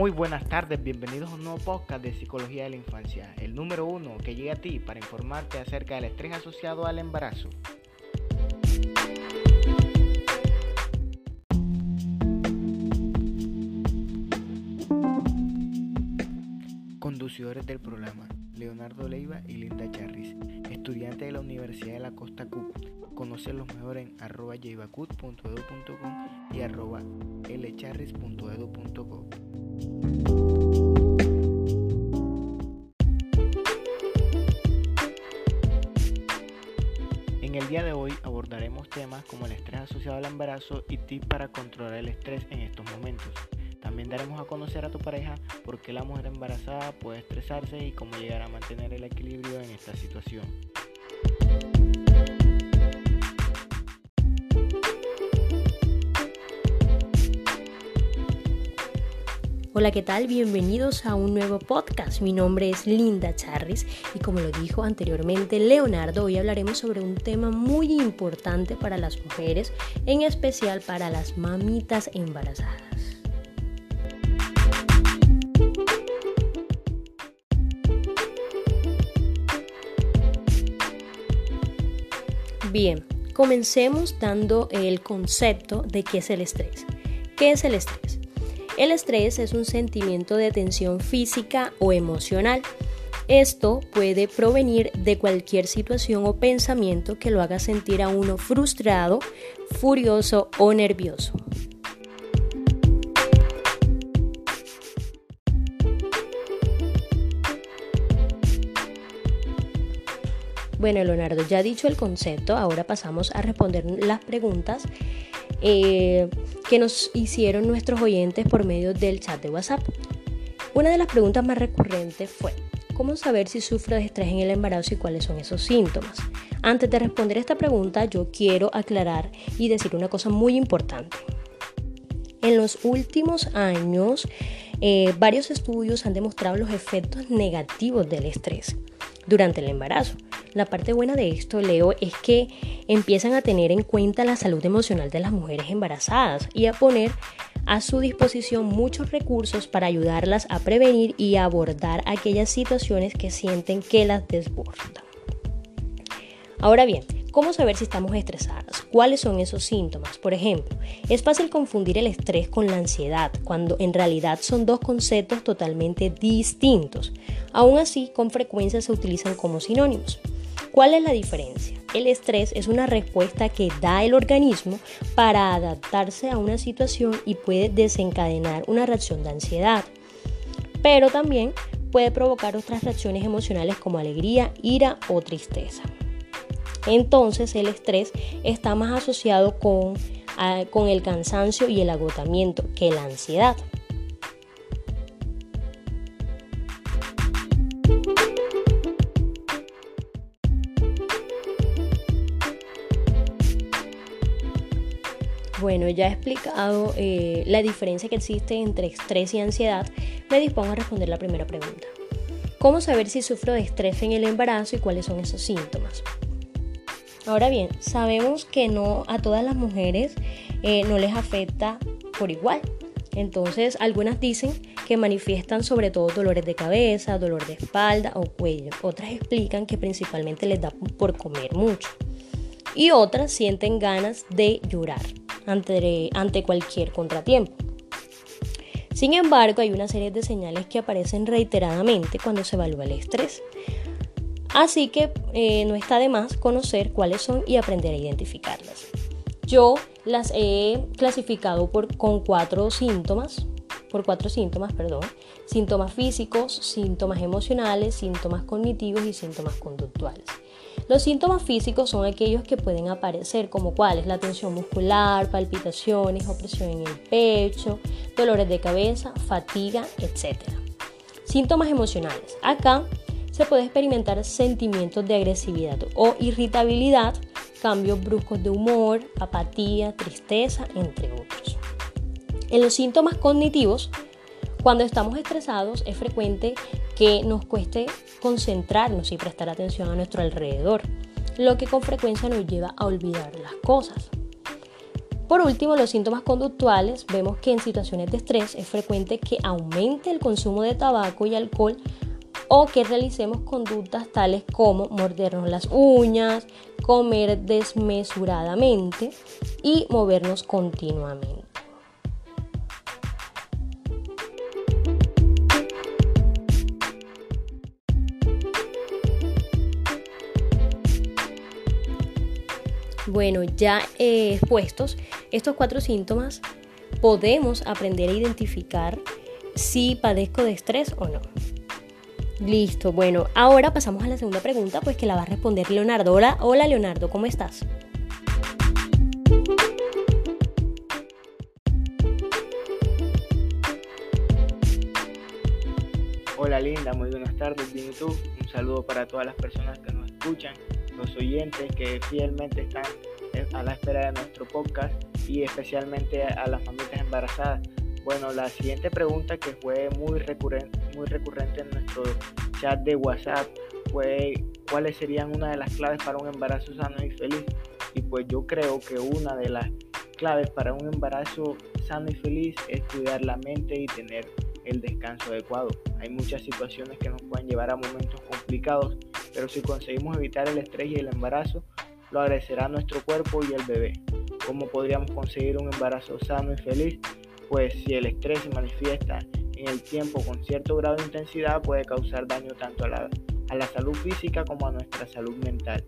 Muy buenas tardes, bienvenidos a un nuevo podcast de Psicología de la Infancia, el número uno que llega a ti para informarte acerca del estrés asociado al embarazo. Conducidores del programa, Leonardo Leiva y Linda Charris, estudiantes de la Universidad de la Costa Cup. Conocer los mejores en arroba y arroba lcharris.edu.co. En el día de hoy abordaremos temas como el estrés asociado al embarazo y tips para controlar el estrés en estos momentos. También daremos a conocer a tu pareja por qué la mujer embarazada puede estresarse y cómo llegar a mantener el equilibrio en esta situación. Hola, ¿qué tal? Bienvenidos a un nuevo podcast. Mi nombre es Linda Charris y como lo dijo anteriormente Leonardo, hoy hablaremos sobre un tema muy importante para las mujeres, en especial para las mamitas embarazadas. Bien, comencemos dando el concepto de qué es el estrés. ¿Qué es el estrés? El estrés es un sentimiento de tensión física o emocional. Esto puede provenir de cualquier situación o pensamiento que lo haga sentir a uno frustrado, furioso o nervioso. Bueno, Leonardo, ya dicho el concepto, ahora pasamos a responder las preguntas eh, que nos hicieron nuestros oyentes por medio del chat de WhatsApp. Una de las preguntas más recurrentes fue, ¿cómo saber si sufro de estrés en el embarazo y cuáles son esos síntomas? Antes de responder esta pregunta, yo quiero aclarar y decir una cosa muy importante. En los últimos años, eh, varios estudios han demostrado los efectos negativos del estrés durante el embarazo. La parte buena de esto, Leo, es que empiezan a tener en cuenta la salud emocional de las mujeres embarazadas y a poner a su disposición muchos recursos para ayudarlas a prevenir y abordar aquellas situaciones que sienten que las desbordan. Ahora bien, ¿Cómo saber si estamos estresadas? ¿Cuáles son esos síntomas? Por ejemplo, es fácil confundir el estrés con la ansiedad, cuando en realidad son dos conceptos totalmente distintos. Aún así, con frecuencia se utilizan como sinónimos. ¿Cuál es la diferencia? El estrés es una respuesta que da el organismo para adaptarse a una situación y puede desencadenar una reacción de ansiedad. Pero también puede provocar otras reacciones emocionales como alegría, ira o tristeza. Entonces el estrés está más asociado con, con el cansancio y el agotamiento que la ansiedad. Bueno, ya he explicado eh, la diferencia que existe entre estrés y ansiedad. Me dispongo a responder la primera pregunta. ¿Cómo saber si sufro de estrés en el embarazo y cuáles son esos síntomas? Ahora bien, sabemos que no a todas las mujeres eh, no les afecta por igual. Entonces, algunas dicen que manifiestan sobre todo dolores de cabeza, dolor de espalda o cuello. Otras explican que principalmente les da por comer mucho. Y otras sienten ganas de llorar ante, cualquier contratiempo. Sin embargo, hay una serie de señales que aparecen reiteradamente cuando se evalúa el estrés. Así que eh, no está de más conocer cuáles son y aprender a identificarlas. Yo las he clasificado por, con cuatro síntomas, por cuatro síntomas, perdón, síntomas físicos, síntomas emocionales, síntomas cognitivos y síntomas conductuales. Los síntomas físicos son aquellos que pueden aparecer como cuáles, la tensión muscular, palpitaciones, opresión en el pecho, dolores de cabeza, fatiga, etc. Síntomas emocionales. Acá se puede experimentar sentimientos de agresividad o irritabilidad, cambios bruscos de humor, apatía, tristeza, entre otros. En los síntomas cognitivos, cuando estamos estresados es frecuente que nos cueste concentrarnos y prestar atención a nuestro alrededor, lo que con frecuencia nos lleva a olvidar las cosas. Por último, los síntomas conductuales, vemos que en situaciones de estrés es frecuente que aumente el consumo de tabaco y alcohol o que realicemos conductas tales como mordernos las uñas, comer desmesuradamente y movernos continuamente. Bueno, ya expuestos estos cuatro síntomas, podemos aprender a identificar si padezco de estrés o no. Listo, bueno, ahora pasamos a la segunda pregunta, pues que la va a responder Leonardo. Hola, hola Leonardo, ¿cómo estás? Hola Linda, muy buenas tardes, bien y. Un saludo para todas las personas que nos escuchan, los oyentes que fielmente están a la espera de nuestro podcast y especialmente a las mamitas embarazadas. Bueno, la siguiente pregunta que fue muy recurrente, muy recurrente en nuestro chat de WhatsApp fue cuáles serían una de las claves para un embarazo sano y feliz. Y pues yo creo que una de las claves para un embarazo sano y feliz es cuidar la mente y tener el descanso adecuado. Hay muchas situaciones que nos pueden llevar a momentos complicados, pero si conseguimos evitar el estrés y el embarazo, lo agradecerá nuestro cuerpo y el bebé. ¿Cómo podríamos conseguir un embarazo sano y feliz? Pues si el estrés se manifiesta en el tiempo con cierto grado de intensidad puede causar daño tanto a la, a la salud física como a nuestra salud mental.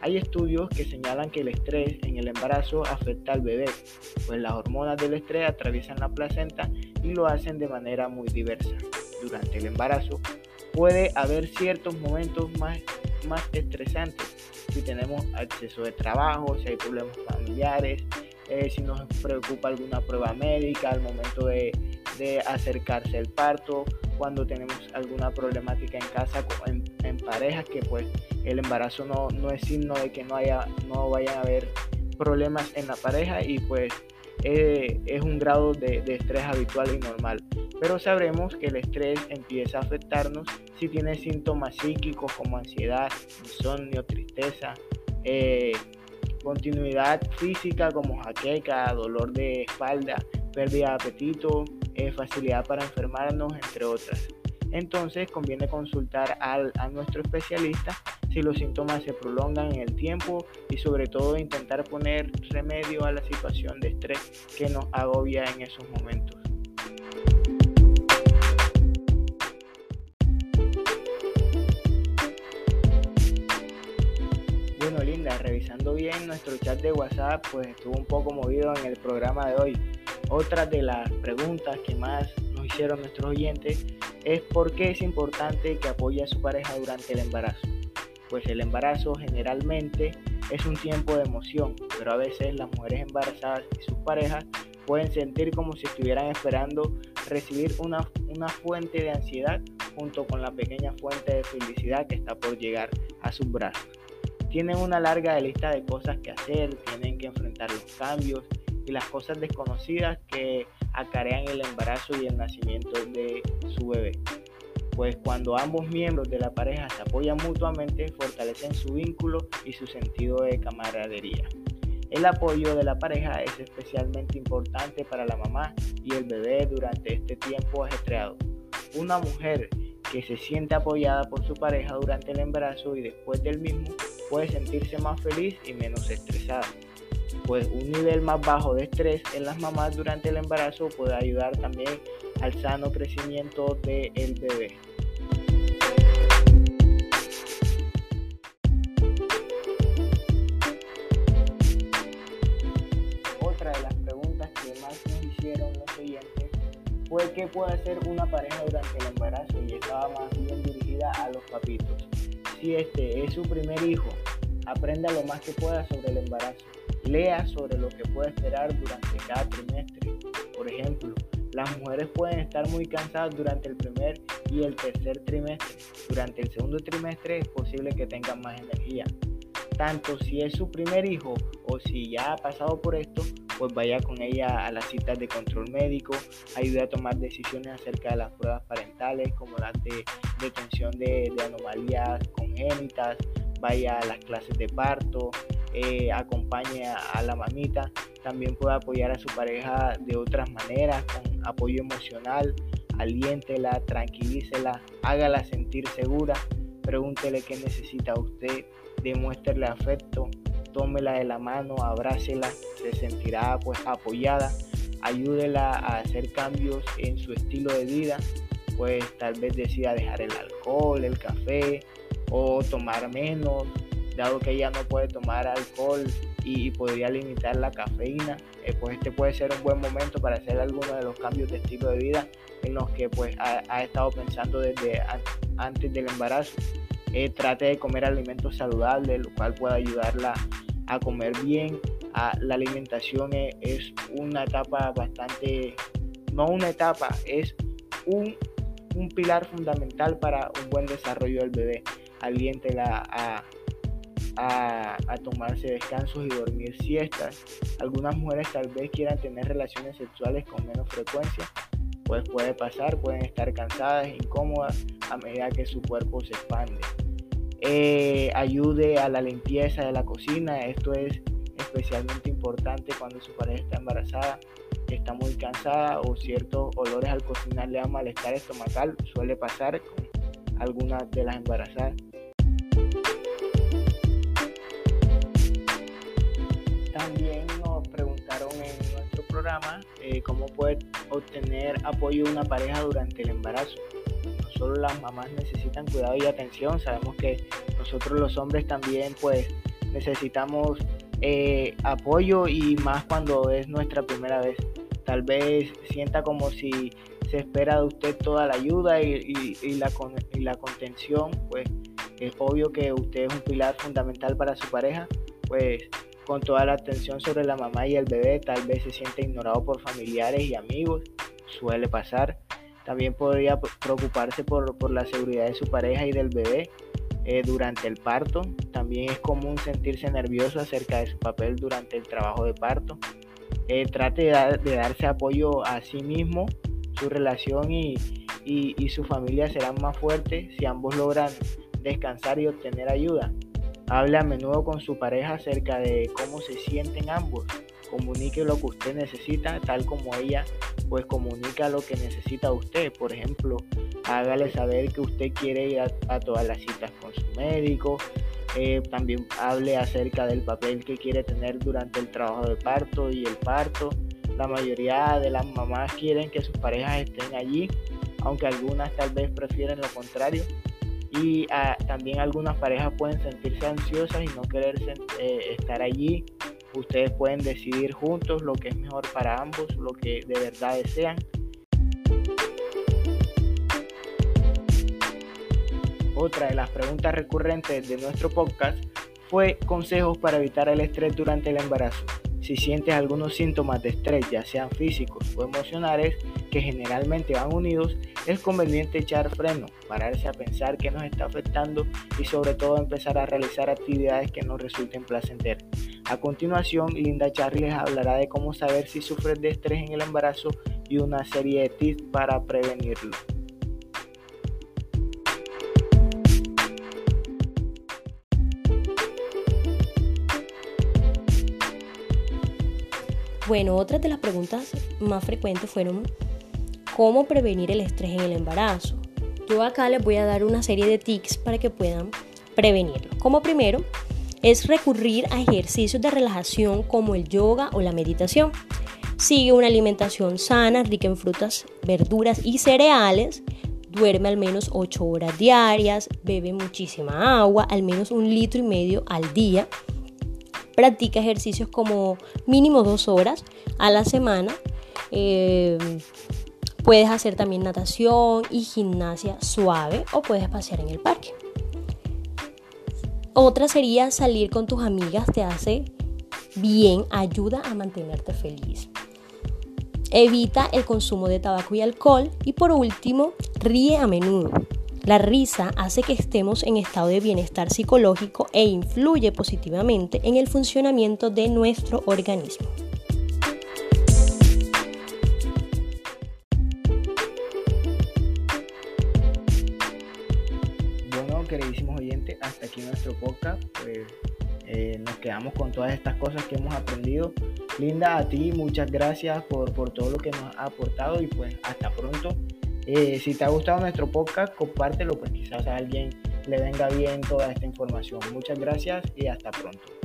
Hay estudios que señalan que el estrés en el embarazo afecta al bebé, pues las hormonas del estrés atraviesan la placenta y lo hacen de manera muy diversa. Durante el embarazo puede haber ciertos momentos más, más estresantes, si tenemos acceso de trabajo, si hay problemas familiares, eh, si nos preocupa alguna prueba médica al momento de, de acercarse al parto, cuando tenemos alguna problemática en casa, en, en parejas, que pues el embarazo no, no, es signo de que no, haya, no vayan a haber problemas en la pareja y pues eh, es un grado de, estrés habitual y normal. Pero sabremos que el estrés empieza a afectarnos si tiene síntomas psíquicos como ansiedad, insomnio, tristeza, eh, continuidad física como jaqueca, dolor de espalda, pérdida de apetito, eh, facilidad para enfermarnos, entre otras. Entonces conviene consultar al, a nuestro especialista si los síntomas se prolongan en el tiempo y sobre todo intentar poner remedio a la situación de estrés que nos agobia en esos momentos. Bueno Linda, revisando bien nuestro chat de WhatsApp, pues estuvo un poco movido en el programa de hoy. Otra de las preguntas que más nos hicieron nuestros oyentes es por qué es importante que apoye a su pareja durante el embarazo. Pues el embarazo generalmente es un tiempo de emoción, pero a veces las mujeres embarazadas y sus parejas pueden sentir como si estuvieran esperando recibir una, una fuente de ansiedad junto con la pequeña fuente de felicidad que está por llegar a sus brazos. Tienen una larga lista de cosas que hacer, tienen que enfrentar los cambios y las cosas desconocidas que acarean el embarazo y el nacimiento de su bebé. Pues cuando ambos miembros de la pareja se apoyan mutuamente, fortalecen su vínculo y su sentido de camaradería. El apoyo de la pareja es especialmente importante para la mamá y el bebé durante este tiempo ajetreado. Una mujer que se siente apoyada por su pareja durante el embarazo y después del mismo puede sentirse más feliz y menos estresada pues un nivel más bajo de estrés en las mamás durante el embarazo puede ayudar también al sano crecimiento del bebé. Qué puede hacer una pareja durante el embarazo y estaba más bien dirigida a los papitos. Si este es su primer hijo, aprenda lo más que pueda sobre el embarazo Lea sobre lo que puede esperar durante cada trimestre. Por ejemplo, las mujeres pueden estar muy cansadas durante el primer y el tercer trimestre. Durante el segundo trimestre es posible que tengan más energía. Tanto si es su primer hijo o si ya ha pasado por esto, pues vaya con ella a las citas de control médico, ayude a tomar decisiones acerca de las pruebas parentales como las de detención de, anomalías congénitas, vaya a las clases de parto, eh, acompañe a, la mamita. También puede apoyar a su pareja de otras maneras, con apoyo emocional, aliéntela, tranquilícela, hágala sentir segura, pregúntele qué necesita usted, demuéstrele afecto, tómela de la mano, abrácela, se sentirá pues apoyada, ayúdela a hacer cambios en su estilo de vida, pues tal vez decida dejar el alcohol, el café o tomar menos, dado que ella no puede tomar alcohol y podría limitar la cafeína, eh, pues este puede ser un buen momento para hacer algunos de los cambios de estilo de vida en los que pues ha, estado pensando desde antes del embarazo. Eh, trate de comer alimentos saludables, lo cual puede ayudarla a comer bien. la alimentación es, una etapa bastante, no una etapa, es un, pilar fundamental para un buen desarrollo del bebé. Aliéntela a, a, a, tomarse descansos y dormir siestas. Algunas mujeres tal vez quieran tener relaciones sexuales con menos frecuencia, pues puede pasar, pueden estar cansadas, incómodas a medida que su cuerpo se expande. Eh, ayude a la limpieza de la cocina. Esto es especialmente importante cuando su pareja está embarazada, está muy cansada o ciertos olores al cocinar le da malestar estomacal. Suele pasar con algunas de las embarazadas. También nos preguntaron en nuestro programa eh, cómo puede obtener apoyo de una pareja durante el embarazo solo las mamás necesitan cuidado y atención, sabemos que nosotros los hombres también pues necesitamos eh, apoyo y más cuando es nuestra primera vez. Tal vez sienta como si se espera de usted toda la ayuda y, la, y la contención, pues es obvio que usted es un pilar fundamental para su pareja, pues con toda la atención sobre la mamá y el bebé, tal vez se siente ignorado por familiares y amigos, suele pasar. También podría preocuparse por, la seguridad de su pareja y del bebé eh, durante el parto. También es común sentirse nervioso acerca de su papel durante el trabajo de parto. Eh, trate de, darse apoyo a sí mismo, su relación y, y su familia serán más fuertes si ambos logran descansar y obtener ayuda. Hable a menudo con su pareja acerca de cómo se sienten ambos. Comunique lo que usted necesita, tal como ella pues comunica lo que necesita usted. Por ejemplo, hágale saber que usted quiere ir a, todas las citas con su médico. Eh, también hable acerca del papel que quiere tener durante el trabajo de parto y el parto. La mayoría de las mamás quieren que sus parejas estén allí, aunque algunas tal vez prefieren lo contrario. Y ah, también algunas parejas pueden sentirse ansiosas y no querer eh, estar allí Ustedes pueden decidir juntos lo que es mejor para ambos, lo que de verdad desean. Otra de las preguntas recurrentes de nuestro podcast fue consejos para evitar el estrés durante el embarazo. Si sientes algunos síntomas de estrés, ya sean físicos o emocionales, que generalmente van unidos, es conveniente echar freno, pararse a pensar qué nos está afectando y sobre todo empezar a realizar actividades que nos resulten placenteras. A continuación, Linda Charlie les hablará de cómo saber si sufres de estrés en el embarazo y una serie de tips para prevenirlo. Bueno, otras de las preguntas más frecuentes fueron cómo prevenir el estrés en el embarazo. Yo acá les voy a dar una serie de tips para que puedan prevenirlo. Como primero, es recurrir a ejercicios de relajación como el yoga o la meditación. Sigue una alimentación sana, rica en frutas, verduras y cereales. Duerme al menos 8 horas diarias, bebe muchísima agua, al menos un litro y medio al día. Practica ejercicios como mínimo 2 horas a la semana. Eh, Puedes hacer también natación y gimnasia suave o puedes pasear en el parque. Otra sería salir con tus amigas, te hace bien, ayuda a mantenerte feliz. Evita el consumo de tabaco y alcohol. Y por último, ríe a menudo. La risa hace que estemos en estado de bienestar psicológico e influye positivamente en el funcionamiento de nuestro organismo. Nuestro podcast. Pues eh, nos quedamos con todas estas cosas que hemos aprendido. Linda, a ti muchas gracias por, por todo lo que nos ha aportado y pues hasta pronto. Eh, si te ha gustado nuestro podcast, compártelo, pues quizás a alguien le venga bien toda esta información. Muchas gracias y hasta pronto.